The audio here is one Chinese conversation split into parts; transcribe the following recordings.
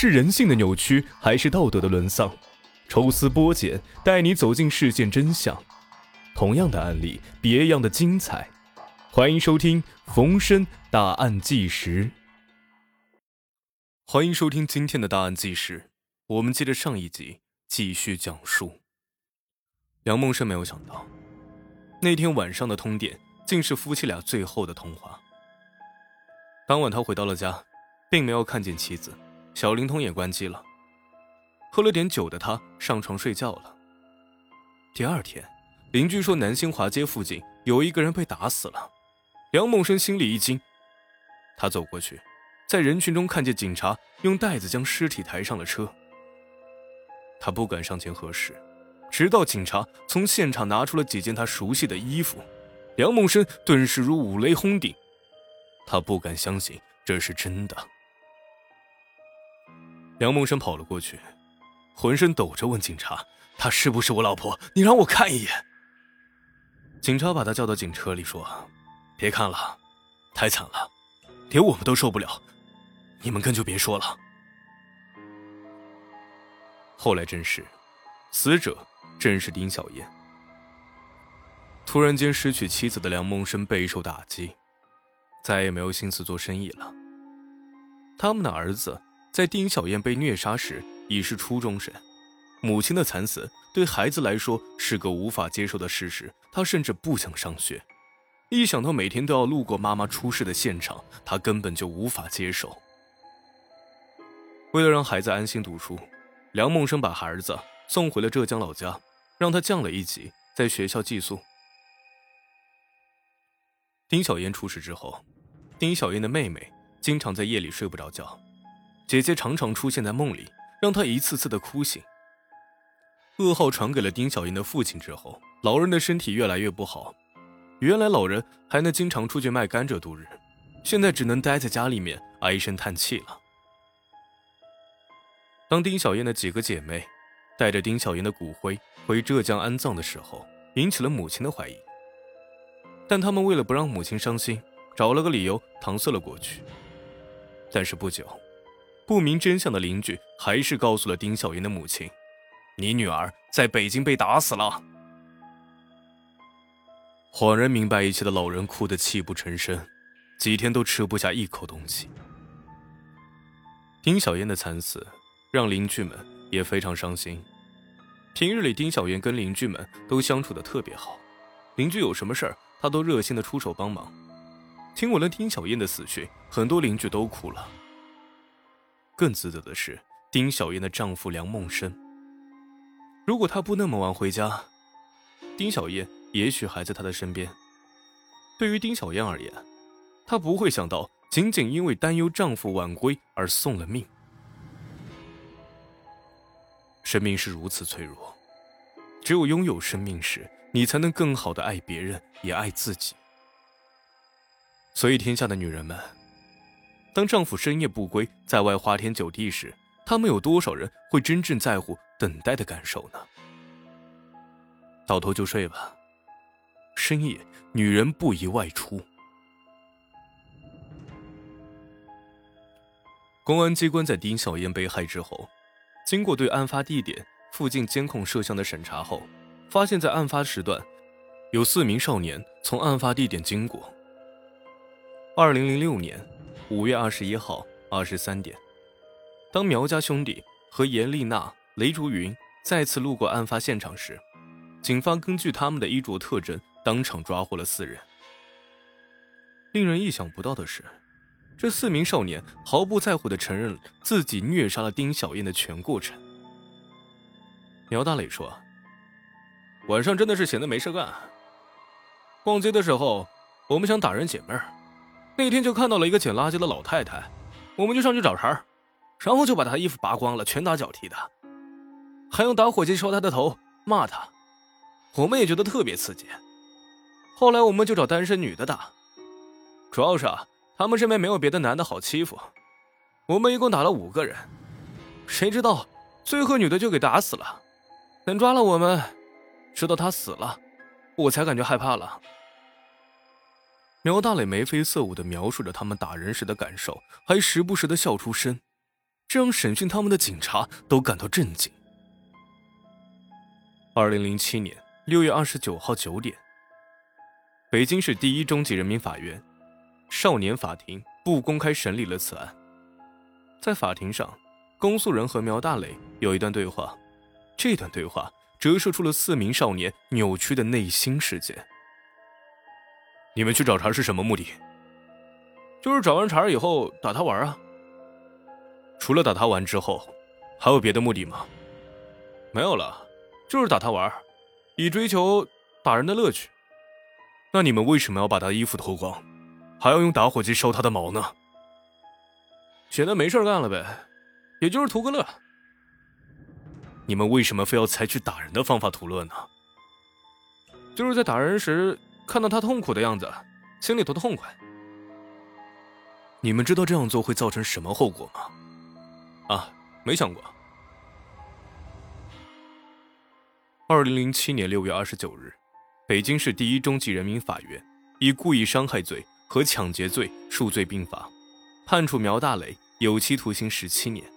是人性的扭曲，还是道德的沦丧？抽丝剥茧，带你走进事件真相。同样的案例，别样的精彩。欢迎收听《逢申大案纪实》。欢迎收听今天的大案纪实。我们接着上一集继续讲述。梁梦生没有想到，那天晚上的通电竟是夫妻俩最后的通话。当晚他回到了家，并没有看见妻子，小灵通也关机了。喝了点酒的他上床睡觉了。第二天，邻居说南新华街附近有一个人被打死了。梁梦生心里一惊，他走过去，在人群中看见警察用袋子将尸体抬上了车。他不敢上前核实，直到警察从现场拿出了几件他熟悉的衣服，梁梦生顿时如五雷轰顶，他不敢相信这是真的。梁梦生跑了过去。浑身抖着问警察：“她是不是我老婆？你让我看一眼。”警察把他叫到警车里说：“别看了，太惨了，连我们都受不了，你们更就别说了。”后来证实，死者正是丁小燕。突然间失去妻子的梁梦生备受打击，再也没有心思做生意了。他们的儿子在丁小燕被虐杀时。已是初中生，母亲的惨死对孩子来说是个无法接受的事实，他甚至不想上学。一想到每天都要路过妈妈出事的现场，他根本就无法接受。为了让孩子安心读书，梁梦生把孩子送回了浙江老家，让他降了一级，在学校寄宿。丁小燕出事之后，丁小燕的妹妹经常在夜里睡不着觉，姐姐常常出现在梦里。让她一次次的哭醒。噩耗传给了丁小燕的父亲之后，老人的身体越来越不好。原来老人还能经常出去卖甘蔗度日，现在只能待在家里面唉声叹气了。当丁小燕的几个姐妹带着丁小燕的骨灰回浙江安葬的时候，引起了母亲的怀疑。但他们为了不让母亲伤心，找了个理由搪塞了过去。但是不久。不明真相的邻居还是告诉了丁小燕的母亲：“你女儿在北京被打死了。”恍然明白一切的老人哭得泣不成声，几天都吃不下一口东西。丁小燕的惨死让邻居们也非常伤心。平日里，丁小燕跟邻居们都相处的特别好，邻居有什么事儿，她都热心的出手帮忙。听闻了丁小燕的死讯，很多邻居都哭了。更自责的是丁小燕的丈夫梁梦生。如果他不那么晚回家，丁小燕也许还在他的身边。对于丁小燕而言，她不会想到仅仅因为担忧丈夫晚归而送了命。生命是如此脆弱，只有拥有生命时，你才能更好的爱别人，也爱自己。所以，天下的女人们。当丈夫深夜不归，在外花天酒地时，他们有多少人会真正在乎等待的感受呢？倒头就睡吧。深夜，女人不宜外出。公安机关在丁小燕被害之后，经过对案发地点附近监控摄像的审查后，发现，在案发时段，有四名少年从案发地点经过。二零零六年。五月二十一号二十三点，当苗家兄弟和严丽娜、雷竹云再次路过案发现场时，警方根据他们的衣着特征，当场抓获了四人。令人意想不到的是，这四名少年毫不在乎地承认自己虐杀了丁小燕的全过程。苗大磊说：“晚上真的是闲得没事干，逛街的时候，我们想打人解闷儿。”那天就看到了一个捡垃圾的老太太，我们就上去找茬儿然后就把她衣服扒光了，拳打脚踢的，还用打火机烧她的头，骂她。我们也觉得特别刺激。后来我们就找单身女的打，主要是啊，他们身边没有别的男的好欺负。我们一共打了五个人，谁知道最后女的就给打死了。等抓了我们，直到她死了，我才感觉害怕了。苗大磊眉飞色舞地描述着他们打人时的感受，还时不时地笑出声。这让审讯他们的警察都感到震惊。二零零七年六月二十九号九点，北京市第一中级人民法院少年法庭不公开审理了此案。在法庭上，公诉人和苗大磊有一段对话，这段对话折射出了四名少年扭曲的内心世界。你们去找茬是什么目的？就是找完茬以后打他玩啊。除了打他玩之后，还有别的目的吗？没有了，就是打他玩，以追求打人的乐趣。那你们为什么要把他衣服脱光，还要用打火机烧他的毛呢？闲得没事干了呗，也就是图个乐。你们为什么非要采取打人的方法图乐呢？就是在打人时。看到他痛苦的样子，心里头痛快。你们知道这样做会造成什么后果吗？啊，没想过。二零零七年六月二十九日，北京市第一中级人民法院以故意伤害罪和抢劫罪数罪并罚，判处苗大磊有期徒刑十七年，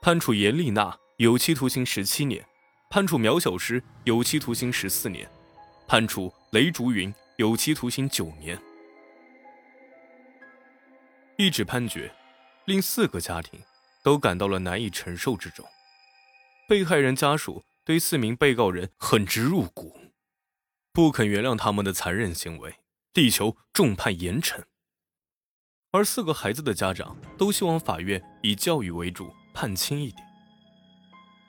判处严丽娜有期徒刑十七年，判处苗小诗有期徒刑十四年。判处雷竹云有期徒刑九年。一纸判决，令四个家庭都感到了难以承受之重。被害人家属对四名被告人恨之入骨，不肯原谅他们的残忍行为，力求重判严惩。而四个孩子的家长都希望法院以教育为主，判轻一点。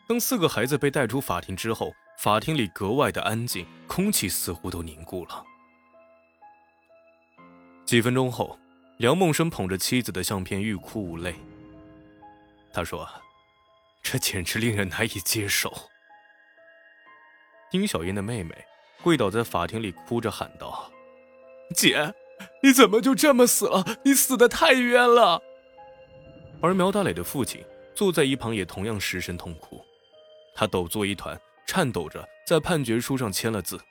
当四个孩子被带出法庭之后，法庭里格外的安静，空气似乎都凝固了。几分钟后，梁梦生捧着妻子的相片，欲哭无泪。他说：“这简直令人难以接受。”丁小燕的妹妹跪倒在法庭里，哭着喊道：“姐，你怎么就这么死了？你死的太冤了！”而苗大磊的父亲坐在一旁，也同样失声痛哭，他抖作一团。颤抖着在判决书上签了字。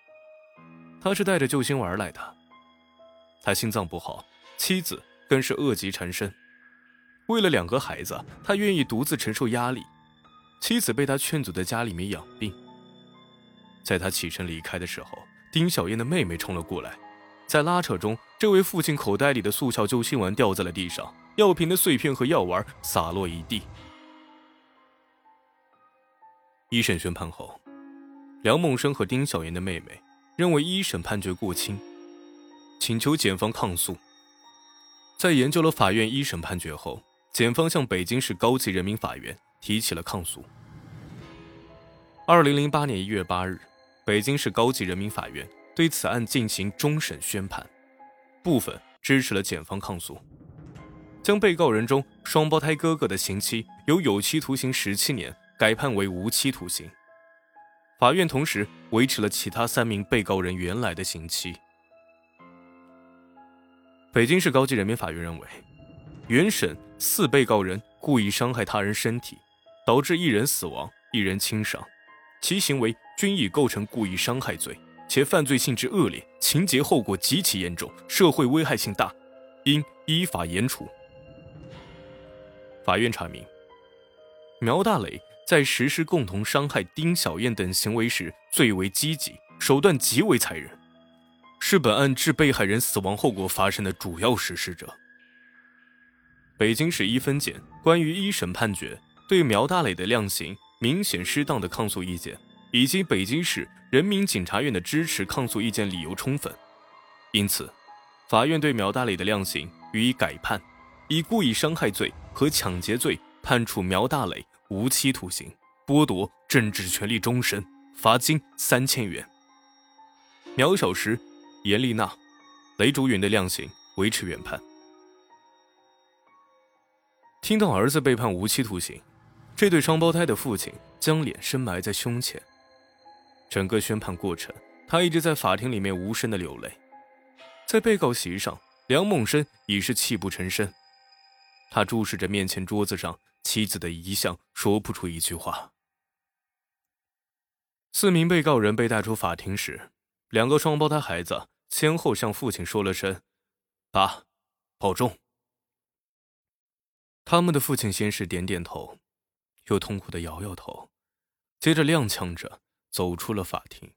他是带着救心丸来的。他心脏不好，妻子更是恶疾缠身。为了两个孩子，他愿意独自承受压力。妻子被他劝阻在家里面养病。在他起身离开的时候，丁小燕的妹妹冲了过来，在拉扯中，这位父亲口袋里的速效救心丸掉在了地上，药瓶的碎片和药丸洒落一地。一审宣判后。梁梦生和丁小妍的妹妹认为一审判决过轻，请求检方抗诉。在研究了法院一审判决后，检方向北京市高级人民法院提起了抗诉。二零零八年一月八日，北京市高级人民法院对此案进行终审宣判，部分支持了检方抗诉，将被告人中双胞胎哥哥的刑期由有期徒刑十七年改判为无期徒刑。法院同时维持了其他三名被告人原来的刑期。北京市高级人民法院认为，原审四被告人故意伤害他人身体，导致一人死亡、一人轻伤，其行为均已构成故意伤害罪，且犯罪性质恶劣，情节后果极其严重，社会危害性大，应依法严处。法院查明，苗大磊。在实施共同伤害丁小燕等行为时，最为积极，手段极为残忍，是本案致被害人死亡后果发生的主要实施者。北京市一分检关于一审判决对苗大磊的量刑明显适当的抗诉意见，以及北京市人民检察院的支持抗诉意见理由充分，因此，法院对苗大磊的量刑予以改判，以故意伤害罪和抢劫罪判处苗大磊。无期徒刑，剥夺政治权利终身，罚金三千元。苗小石、严丽娜、雷竹云的量刑维持原判。听到儿子被判无期徒刑，这对双胞胎的父亲将脸深埋在胸前。整个宣判过程，他一直在法庭里面无声的流泪。在被告席上，梁梦生已是泣不成声，他注视着面前桌子上。妻子的遗像说不出一句话。四名被告人被带出法庭时，两个双胞胎孩子先后向父亲说了声“爸，保重”。他们的父亲先是点点头，又痛苦的摇摇头，接着踉跄着走出了法庭。